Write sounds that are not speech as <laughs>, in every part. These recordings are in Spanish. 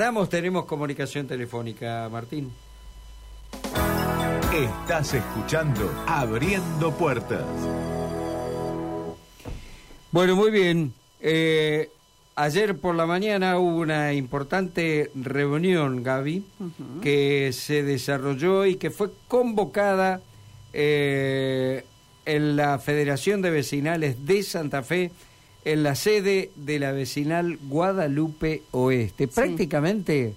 Estamos, tenemos comunicación telefónica, Martín. Estás escuchando Abriendo Puertas. Bueno, muy bien. Eh, ayer por la mañana hubo una importante reunión, Gaby, que se desarrolló y que fue convocada eh, en la Federación de Vecinales de Santa Fe en la sede de la vecinal Guadalupe Oeste. Prácticamente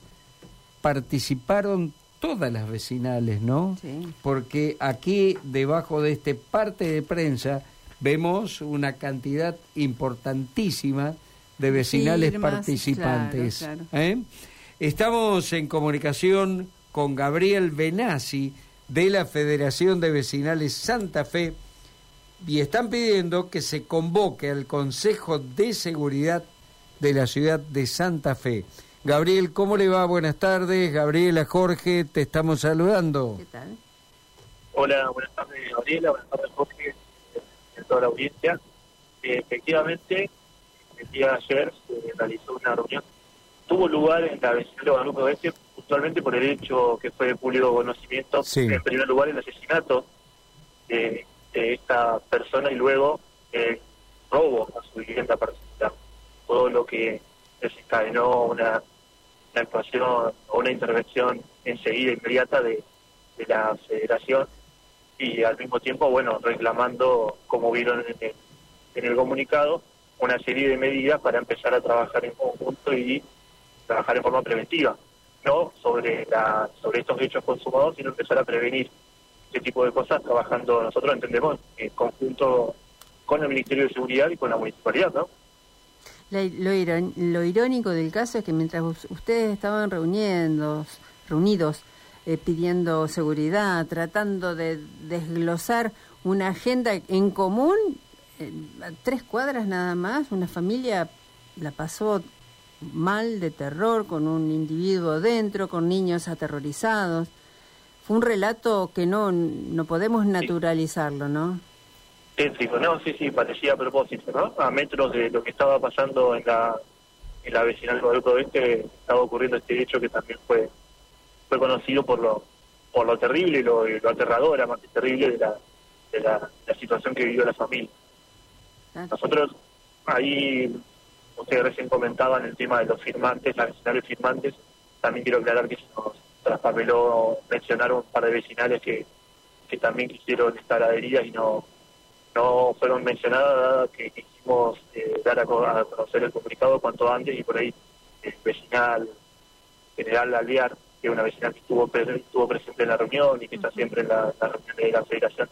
participaron todas las vecinales, ¿no? Sí. Porque aquí, debajo de este parte de prensa, vemos una cantidad importantísima de vecinales Firmas, participantes. claro, ¿eh? Estamos en comunicación con Gabriel Benassi de la Federación de Vecinales Santa Fe y están pidiendo que se convoque al Consejo de Seguridad de la ciudad de Santa Fe. Gabriel, ¿cómo le va? Buenas tardes. Gabriela, Jorge, te estamos saludando. ¿Qué tal? Hola, buenas tardes Gabriela, buenas tardes Jorge, en toda la audiencia. Eh, efectivamente, el día de ayer se realizó una reunión. Tuvo lugar en la vecinal de Guadalupe Oeste, puntualmente por el hecho que fue de público conocimiento, Sí. en primer lugar el asesinato de, de esta persona y luego el robo a su vivienda particular. Todo lo que desencadenó una, actuación o una intervención enseguida, inmediata de, de la federación y al mismo tiempo, bueno, reclamando, como vieron en el, en el comunicado, una serie de medidas para empezar a trabajar en conjunto y trabajar en forma preventiva, no sobre la sobre estos hechos consumados, sino empezar a prevenir este tipo de cosas trabajando, nosotros entendemos, en conjunto con el Ministerio de Seguridad y con la municipalidad, ¿no? Lo, lo irónico del caso es que mientras us- ustedes estaban reuniendo, reunidos, eh, pidiendo seguridad, tratando de desglosar una agenda en común, eh, tres cuadras nada más, una familia la pasó mal de terror, con un individuo dentro, con niños aterrorizados. Fue un relato que no, no podemos naturalizarlo, ¿no? Tétrico, no, sí, sí, parecía a propósito, ¿no? A metros de lo que estaba pasando en la, en la vecinal de Guadalupe Oeste, estaba ocurriendo este hecho que también fue fue conocido por lo por lo terrible y lo, lo aterradora, más que terrible, de la, de la, la situación que vivió la familia. Claro. Nosotros ahí, ustedes recién comentaban el tema de los firmantes, las vecinales firmantes, también quiero aclarar que se nos traspapeló mencionar un par de vecinales que, que también quisieron estar adheridas y no no fueron mencionadas, que quisimos eh, dar a, co- a conocer el comunicado cuanto antes y por ahí el vecinal general Alvear, que es una vecinal que estuvo, pre- estuvo presente en la reunión y que está siempre en la, la reunión de la federación,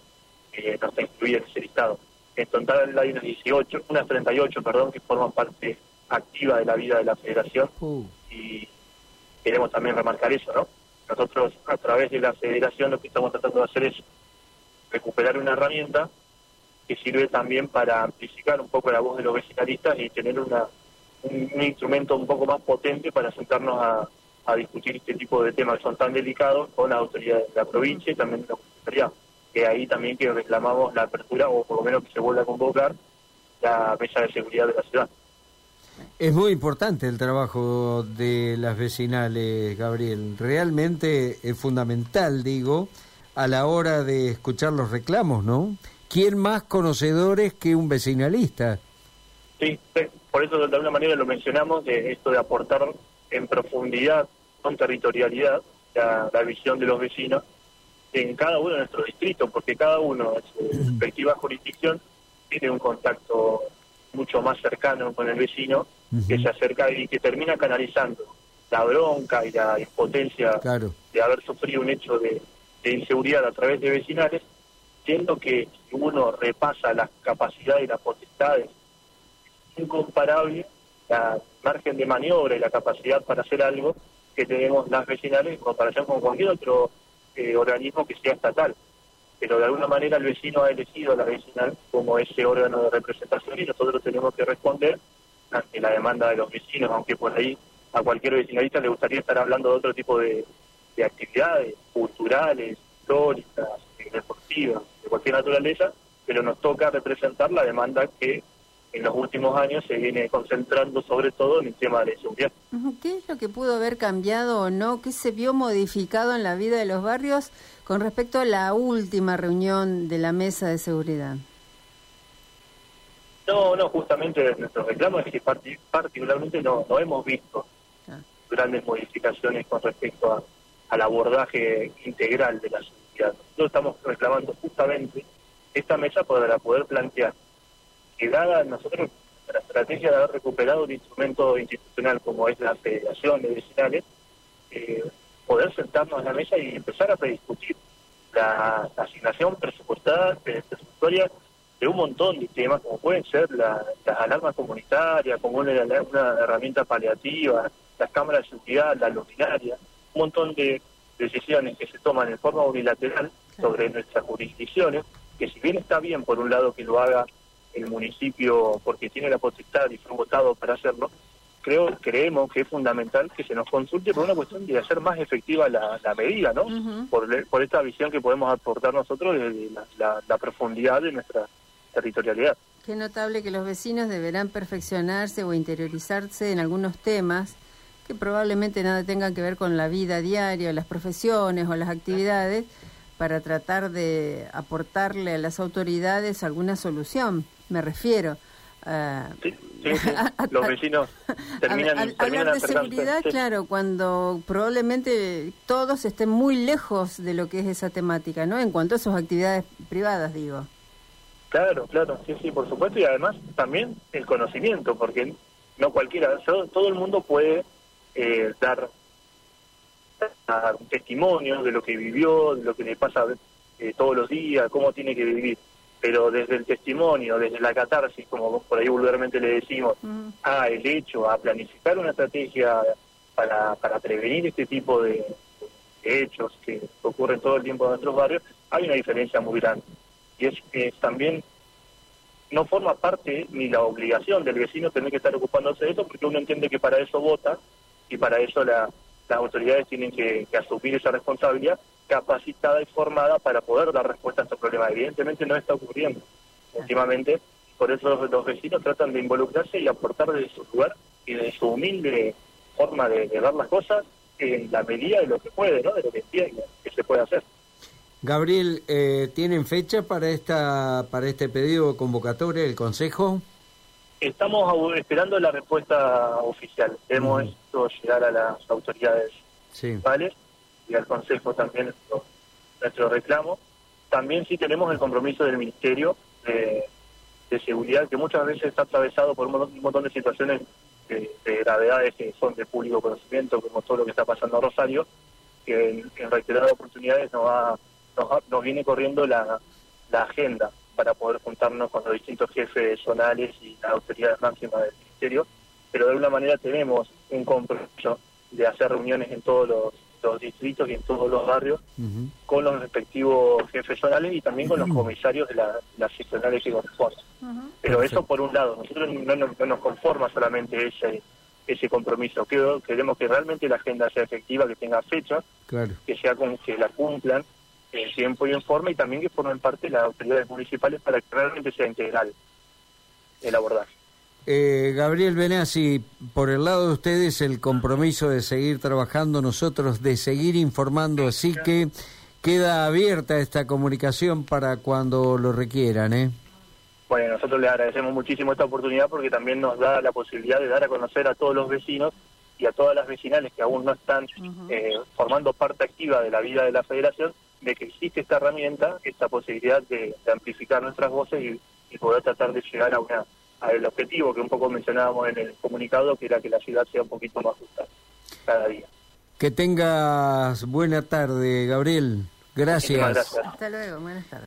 eh, no está incluida en ese listado. En total hay unas 18, unas 38, perdón, que forman parte activa de la vida de la federación Uh, y queremos también remarcar eso, ¿no? Nosotros a través de la federación lo que estamos tratando de hacer es recuperar una herramienta que sirve también para amplificar un poco la voz de los vecinalistas y tener una, un, instrumento un poco más potente para sentarnos a, a discutir este tipo de temas que son tan delicados con las autoridades de la provincia y también de la municipalidad. Que ahí también que reclamamos la apertura o por lo menos que se vuelva a convocar la mesa de seguridad de la ciudad. Es muy importante el trabajo de las vecinales, Gabriel. Realmente es fundamental, digo, a la hora de escuchar los reclamos, ¿no? ¿Quién más conocedores que un vecinalista? Sí, por eso de alguna manera lo mencionamos, de esto de aportar en profundidad, con territorialidad, la, la visión de los vecinos en cada uno de nuestros distritos, porque cada uno en su respectiva jurisdicción tiene un contacto mucho más cercano con el vecino, que se acerca y que termina canalizando la bronca y la impotencia Claro. de haber sufrido un hecho de, de inseguridad a través de vecinales, siendo que si uno repasa las capacidades y las potestades, es incomparable la margen de maniobra y la capacidad para hacer algo que tenemos las vecinales en comparación con cualquier otro eh, organismo que sea estatal. Pero de alguna manera el vecino ha elegido a la vecinal como ese órgano de representación y nosotros tenemos que responder ante la demanda de los vecinos, aunque por ahí a cualquier vecinalista le gustaría estar hablando de otro tipo de, de actividades culturales, históricas, eh, deportivas, de cualquier naturaleza, pero nos toca representar la demanda que en los últimos años se viene concentrando sobre todo en el tema de la seguridad. ¿Qué es lo que pudo haber cambiado o no? ¿Qué se vio modificado en la vida de los barrios con respecto a la última reunión de la mesa de seguridad? No, no, justamente nuestro reclamo es que particularmente no, no hemos visto ah. grandes modificaciones con respecto a, al abordaje integral de la seguridad. Nosotros estamos reclamando justamente esta mesa para poder plantear dada nosotros la estrategia de haber recuperado un instrumento institucional como es la Federación de Vecinales, eh, poder sentarnos en la mesa y empezar a prediscutir la asignación presupuestada, presupuestaria de un montón de temas, como pueden ser las alarmas comunitarias, como una, herramienta paliativa, las cámaras de seguridad, la luminaria, un montón de decisiones que se toman en forma unilateral sobre nuestras jurisdicciones, que si bien está bien por un lado que lo haga el municipio porque tiene la potestad y fue votado para hacerlo, creo creemos que es fundamental que se nos consulte por una cuestión de hacer más efectiva la, medida, ¿no? por, por esta visión que podemos aportar nosotros de la profundidad de nuestra territorialidad. Qué notable que los vecinos deberán perfeccionarse o interiorizarse en algunos temas que probablemente nada tengan que ver con la vida diaria, las profesiones o las actividades, para tratar de aportarle a las autoridades alguna solución, me refiero. sí, sí, <laughs> los vecinos <laughs> terminan, hablar de seguridad, claro, cuando probablemente todos estén muy lejos de lo que es esa temática, ¿no? En cuanto a sus actividades privadas, digo. Claro, claro, sí, sí, por supuesto, y además también el conocimiento, porque no cualquiera, todo el mundo puede eh, dar, un testimonio de lo que vivió, de lo que le pasa eh, todos los días, cómo tiene que vivir, pero desde el testimonio, desde la catarsis, como por ahí vulgarmente le decimos, a el hecho, a planificar una estrategia para, para prevenir este tipo de, hechos que ocurren todo el tiempo en nuestros barrios, hay una diferencia muy grande. Y es que también no forma parte ni la obligación del vecino tener que estar ocupándose de eso porque uno entiende que para eso vota y para eso la, las autoridades tienen que, asumir esa responsabilidad capacitada y formada para poder dar respuesta a estos problemas. Evidentemente no está ocurriendo últimamente, por eso los, vecinos tratan de involucrarse y aportar desde su lugar y de su humilde forma de, de ver las cosas en la medida de lo que puede, ¿no? de lo que entiende que se puede hacer. Gabriel, eh, ¿tienen fecha para esta para este pedido convocatoria del Consejo? Estamos esperando la respuesta oficial. Hemos hecho llegar a las autoridades municipales y al Consejo también nuestro, reclamo. También sí tenemos el compromiso del Ministerio de, Seguridad, que muchas veces está atravesado por un montón, de situaciones de, gravedades que son de público conocimiento, como todo lo que está pasando en Rosario, que en, en reiteradas oportunidades nos ha nos, viene corriendo la, agenda para poder juntarnos con los distintos jefes zonales y las autoridades máximas del ministerio, pero de alguna manera tenemos un compromiso de hacer reuniones en todos los, distritos y en todos los barrios con los respectivos jefes zonales y también con los comisarios de las seccionales que corresponden. Pero eso por un lado, nosotros no, nos conforma solamente ese ese compromiso. queremos que realmente la agenda sea efectiva, que tenga fecha, que sea con, que la cumplan en tiempo y en forma y también que formen parte de las autoridades municipales para que realmente sea integral el abordaje. Eh, Gabriel Benassi, por el lado de ustedes el compromiso de seguir trabajando nosotros, de seguir informando, así que queda abierta esta comunicación para cuando lo requieran. ¿eh? Bueno, nosotros les agradecemos muchísimo esta oportunidad porque también nos da la posibilidad de dar a conocer a todos los vecinos y a todas las vecinales que aún no están eh, formando parte activa de la vida de la federación, de que existe esta herramienta, esta posibilidad de, amplificar nuestras voces y, poder tratar de llegar a una al objetivo que un poco mencionábamos en el comunicado, que era que la ciudad sea un poquito más justa cada día. Que tengas buena tarde, Gabriel. Gracias. Hasta luego, buenas tardes.